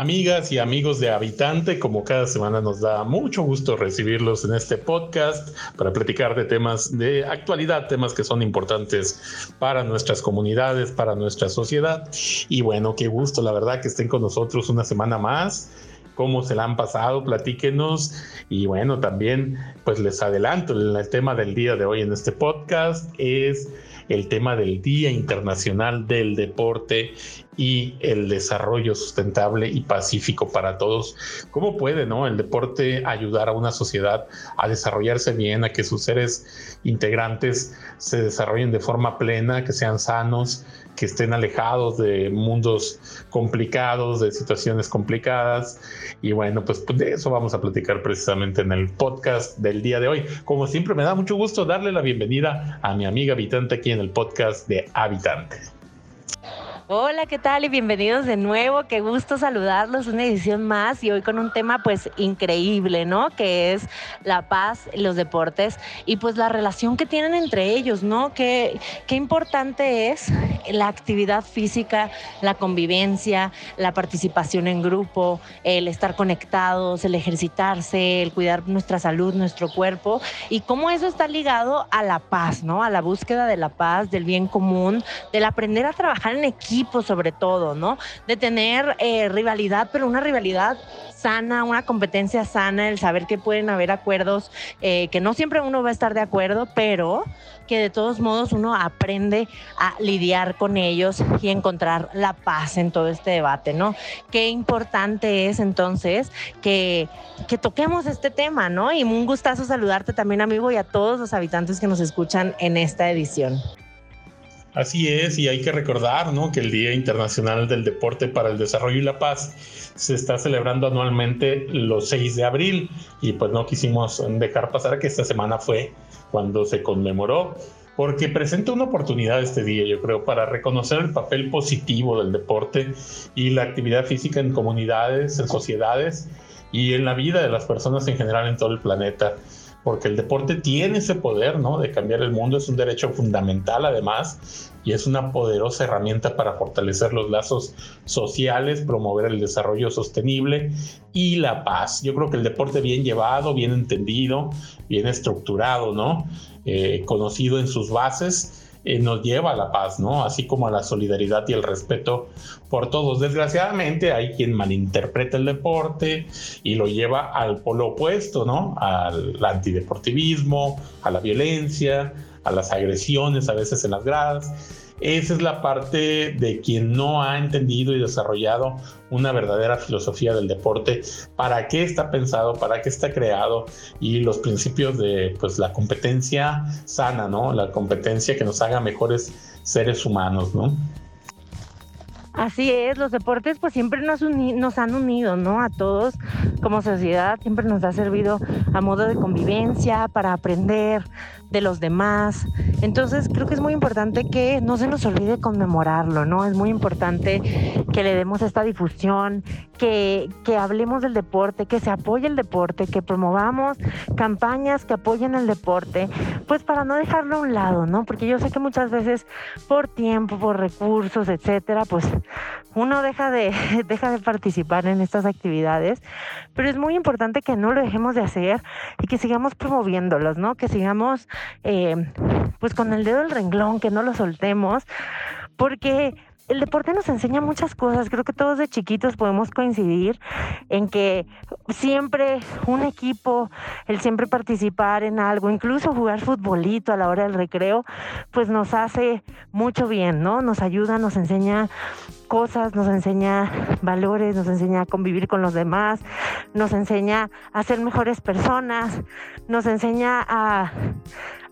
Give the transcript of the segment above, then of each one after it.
Amigas y amigos de Habitante, como cada semana nos da mucho gusto recibirlos en este podcast para platicar de temas de actualidad, temas que son importantes para nuestras comunidades, para nuestra sociedad. Y bueno, qué gusto, la verdad, que estén con nosotros una semana más cómo se la han pasado, platíquenos. Y bueno, también pues les adelanto, el tema del día de hoy en este podcast es el tema del Día Internacional del Deporte y el desarrollo sustentable y pacífico para todos. ¿Cómo puede ¿no? el deporte ayudar a una sociedad a desarrollarse bien, a que sus seres integrantes se desarrollen de forma plena, que sean sanos, que estén alejados de mundos complicados, de situaciones complicadas? Y bueno, pues de eso vamos a platicar precisamente en el podcast del día de hoy. Como siempre, me da mucho gusto darle la bienvenida a mi amiga habitante aquí en el podcast de Habitante. Hola, ¿qué tal? Y bienvenidos de nuevo. Qué gusto saludarlos. Una edición más y hoy con un tema pues increíble, ¿no? Que es la paz, los deportes y pues la relación que tienen entre ellos, ¿no? Qué, qué importante es la actividad física, la convivencia, la participación en grupo, el estar conectados, el ejercitarse, el cuidar nuestra salud, nuestro cuerpo y cómo eso está ligado a la paz, ¿no? A la búsqueda de la paz, del bien común, del aprender a trabajar en equipo sobre todo, ¿no? De tener eh, rivalidad, pero una rivalidad sana, una competencia sana, el saber que pueden haber acuerdos, eh, que no siempre uno va a estar de acuerdo, pero que de todos modos uno aprende a lidiar con ellos y encontrar la paz en todo este debate, ¿no? Qué importante es entonces que, que toquemos este tema, ¿no? Y un gustazo saludarte también, amigo, y a todos los habitantes que nos escuchan en esta edición. Así es, y hay que recordar ¿no? que el Día Internacional del Deporte para el Desarrollo y la Paz se está celebrando anualmente los 6 de abril y pues no quisimos dejar pasar que esta semana fue cuando se conmemoró, porque presenta una oportunidad este día, yo creo, para reconocer el papel positivo del deporte y la actividad física en comunidades, en sociedades y en la vida de las personas en general en todo el planeta porque el deporte tiene ese poder, ¿no? De cambiar el mundo, es un derecho fundamental además, y es una poderosa herramienta para fortalecer los lazos sociales, promover el desarrollo sostenible y la paz. Yo creo que el deporte bien llevado, bien entendido, bien estructurado, ¿no? Eh, conocido en sus bases, eh, nos lleva a la paz, ¿no? Así como a la solidaridad y el respeto por todos. Desgraciadamente hay quien malinterpreta el deporte y lo lleva al polo opuesto, ¿no? Al antideportivismo, a la violencia, a las agresiones a veces en las gradas esa es la parte de quien no ha entendido y desarrollado una verdadera filosofía del deporte, para qué está pensado, para qué está creado y los principios de pues la competencia sana, ¿no? La competencia que nos haga mejores seres humanos, ¿no? Así es, los deportes pues siempre nos, nos han unido, ¿no? A todos como sociedad, siempre nos ha servido a modo de convivencia, para aprender de los demás. Entonces creo que es muy importante que no se nos olvide conmemorarlo, ¿no? Es muy importante que le demos esta difusión, que, que hablemos del deporte, que se apoye el deporte, que promovamos campañas que apoyen el deporte, pues para no dejarlo a un lado, ¿no? Porque yo sé que muchas veces por tiempo, por recursos, etcétera, pues uno deja de, deja de participar en estas actividades, pero es muy importante que no lo dejemos de hacer y que sigamos promoviéndolos, ¿no? Que sigamos eh, pues con el dedo del renglón, que no lo soltemos, porque el deporte nos enseña muchas cosas. Creo que todos de chiquitos podemos coincidir en que siempre un equipo, el siempre participar en algo, incluso jugar futbolito a la hora del recreo, pues nos hace mucho bien, ¿no? Nos ayuda, nos enseña cosas, nos enseña valores, nos enseña a convivir con los demás, nos enseña a ser mejores personas, nos enseña a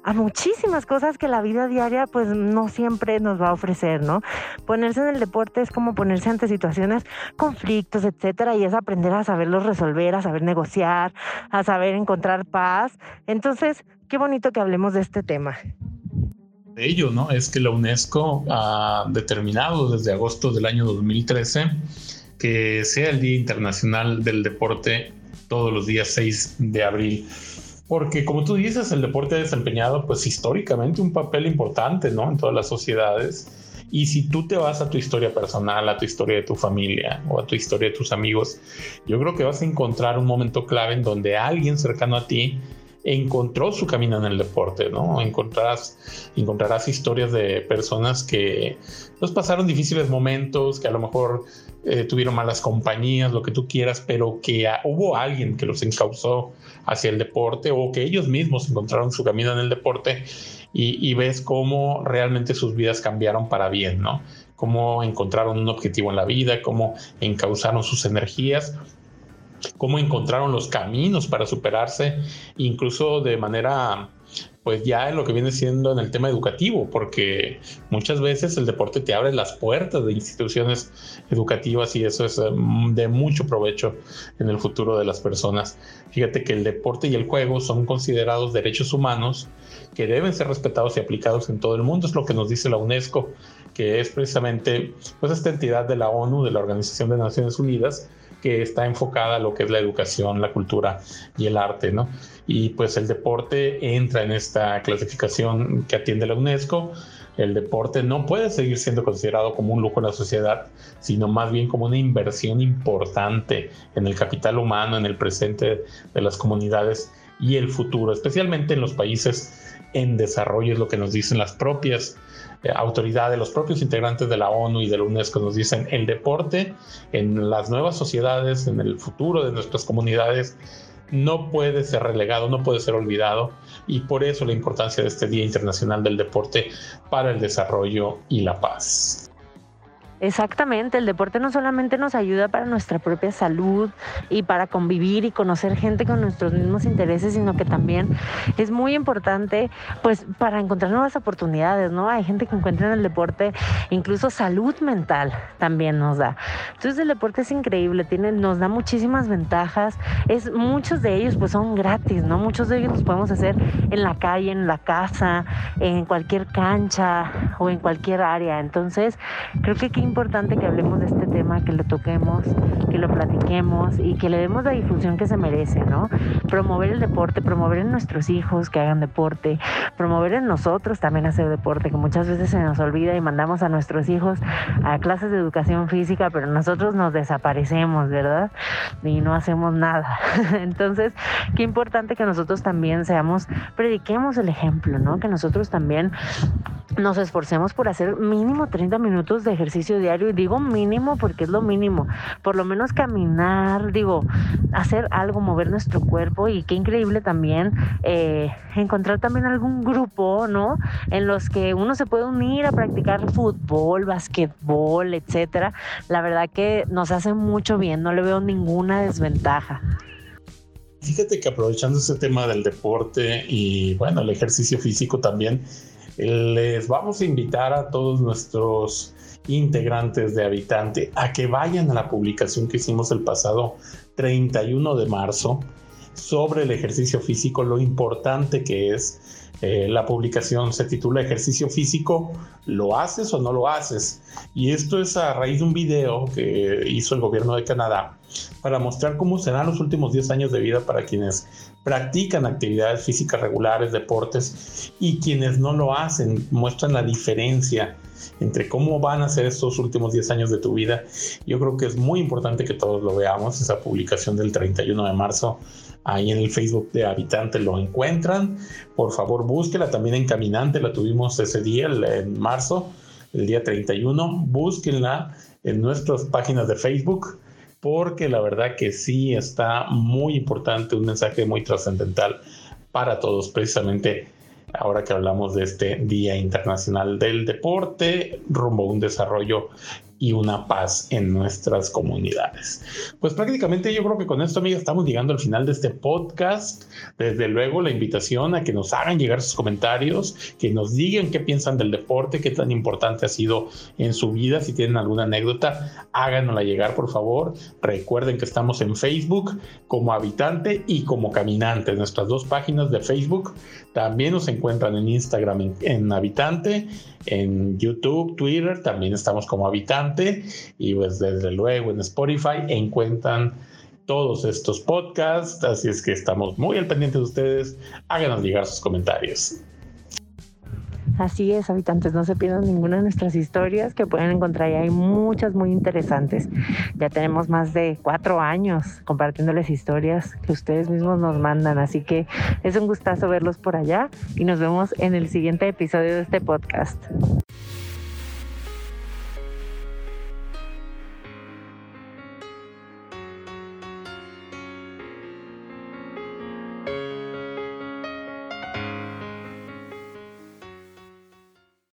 a muchísimas cosas que la vida diaria pues no siempre nos va a ofrecer, ¿no? Ponerse en el deporte es como ponerse ante situaciones, conflictos, etcétera, y es aprender a saberlos resolver, a saber negociar, a saber encontrar paz. Entonces, qué bonito que hablemos de este tema. De ello, ¿no? Es que la UNESCO ha determinado desde agosto del año 2013 que sea el Día Internacional del Deporte todos los días 6 de abril porque como tú dices, el deporte ha desempeñado pues históricamente un papel importante, ¿no? En todas las sociedades Y si tú te vas a tu historia personal, a tu historia de tu familia o a tu historia de tus amigos, yo creo que vas a encontrar un momento clave en donde alguien cercano a ti encontró su camino en el deporte, ¿no? Encontrarás, encontrarás historias de personas que pues, pasaron difíciles momentos, que a lo mejor eh, tuvieron malas compañías, lo que tú quieras, pero que hubo alguien que los encauzó hacia el deporte o que ellos mismos encontraron su camino en el deporte y, ves cómo realmente sus vidas cambiaron para bien, ¿no? Cómo encontraron un objetivo en la vida, cómo encauzaron sus energías cómo encontraron los caminos para superarse, incluso de manera, pues ya en lo que viene siendo en el tema educativo, porque muchas veces el deporte te abre las puertas de instituciones educativas y eso es mm, de mucho provecho en el futuro de las personas. Fíjate que el deporte y el juego son considerados derechos humanos que deben ser respetados y aplicados en todo el mundo, es lo que nos dice la UNESCO, que es precisamente pues esta entidad de la ONU, de la Organización de Naciones Unidas, que está enfocada a lo que es la educación, la cultura y el arte, ¿no? Y pues el deporte entra en esta clasificación que atiende la UNESCO. El deporte no puede seguir siendo considerado como un lujo en la sociedad, sino más bien como una inversión importante en el capital humano, en el presente de las comunidades y el futuro, especialmente en los países en desarrollo, es lo que nos dicen las propias eh, autoridades, los propios integrantes de la ONU y de la UNESCO nos dicen el deporte en las nuevas sociedades, en el futuro de nuestras comunidades, no puede ser relegado, no puede ser olvidado y por eso la importancia de este Día Internacional del Deporte para el Desarrollo y la Paz. Exactamente, el deporte no solamente nos ayuda para nuestra propia salud y para convivir y conocer gente con nuestros mismos intereses, sino que también es muy importante pues para encontrar nuevas oportunidades, ¿no? Hay gente que encuentra en el deporte incluso salud mental también nos da. Entonces el deporte es increíble, tiene, nos da muchísimas ventajas, es, muchos de ellos pues son gratis, ¿no? Muchos de ellos los podemos hacer en la calle, en la casa, en cualquier cancha o en cualquier área. Entonces creo que aquí importante que hablemos de este tema, que lo toquemos, que lo platiquemos y que le demos la difusión que se merece, ¿no? Promover el deporte, promover en nuestros hijos que hagan deporte, promover en nosotros también hacer deporte, que muchas veces se nos olvida y mandamos a nuestros hijos a clases de educación física, pero nosotros nos desaparecemos, ¿verdad? Y no hacemos nada. Entonces, qué importante que nosotros también seamos, prediquemos el ejemplo, ¿no? Que nosotros también nos esforcemos por hacer mínimo 30 minutos de ejercicio diario y digo mínimo porque es lo mínimo, por lo menos caminar, digo, hacer algo, mover nuestro cuerpo y qué increíble también eh, encontrar también algún grupo, ¿no? En los que uno se puede unir a practicar fútbol, basquetbol, etcétera. La verdad que nos hace mucho bien, no le veo ninguna desventaja. Fíjate que aprovechando ese tema del deporte y bueno, el ejercicio físico también, les vamos a invitar a todos nuestros integrantes de Habitante a que vayan a la publicación que hicimos el pasado 31 de marzo sobre el ejercicio físico, lo importante que es. Eh, la publicación se titula Ejercicio físico, ¿lo haces o no lo haces? Y esto es a raíz de un video que hizo el gobierno de Canadá para mostrar cómo serán los últimos 10 años de vida para quienes practican actividades físicas regulares, deportes, y quienes no lo hacen, muestran la diferencia entre cómo van a ser estos últimos 10 años de tu vida. Yo creo que es muy importante que todos lo veamos, esa publicación del 31 de marzo. Ahí en el Facebook de Habitante lo encuentran. Por favor, búsquela también en Caminante, la tuvimos ese día, en marzo, el día 31. Búsquenla en nuestras páginas de Facebook porque la verdad que sí está muy importante, un mensaje muy trascendental para todos, precisamente ahora que hablamos de este Día Internacional del Deporte, rumbo a un desarrollo y una paz en nuestras comunidades. Pues prácticamente yo creo que con esto, amigos, estamos llegando al final de este podcast. Desde luego, la invitación a que nos hagan llegar sus comentarios, que nos digan qué piensan del deporte, qué tan importante ha sido en su vida. Si tienen alguna anécdota, háganosla llegar, por favor. Recuerden que estamos en Facebook como habitante y como caminante. Nuestras dos páginas de Facebook también nos encuentran en Instagram en habitante en YouTube, Twitter, también estamos como habitante y pues desde luego en Spotify encuentran todos estos podcasts, así es que estamos muy al pendiente de ustedes, háganos llegar sus comentarios. Así es, habitantes, no se pierdan ninguna de nuestras historias que pueden encontrar y hay muchas muy interesantes. Ya tenemos más de cuatro años compartiéndoles historias que ustedes mismos nos mandan, así que es un gustazo verlos por allá y nos vemos en el siguiente episodio de este podcast.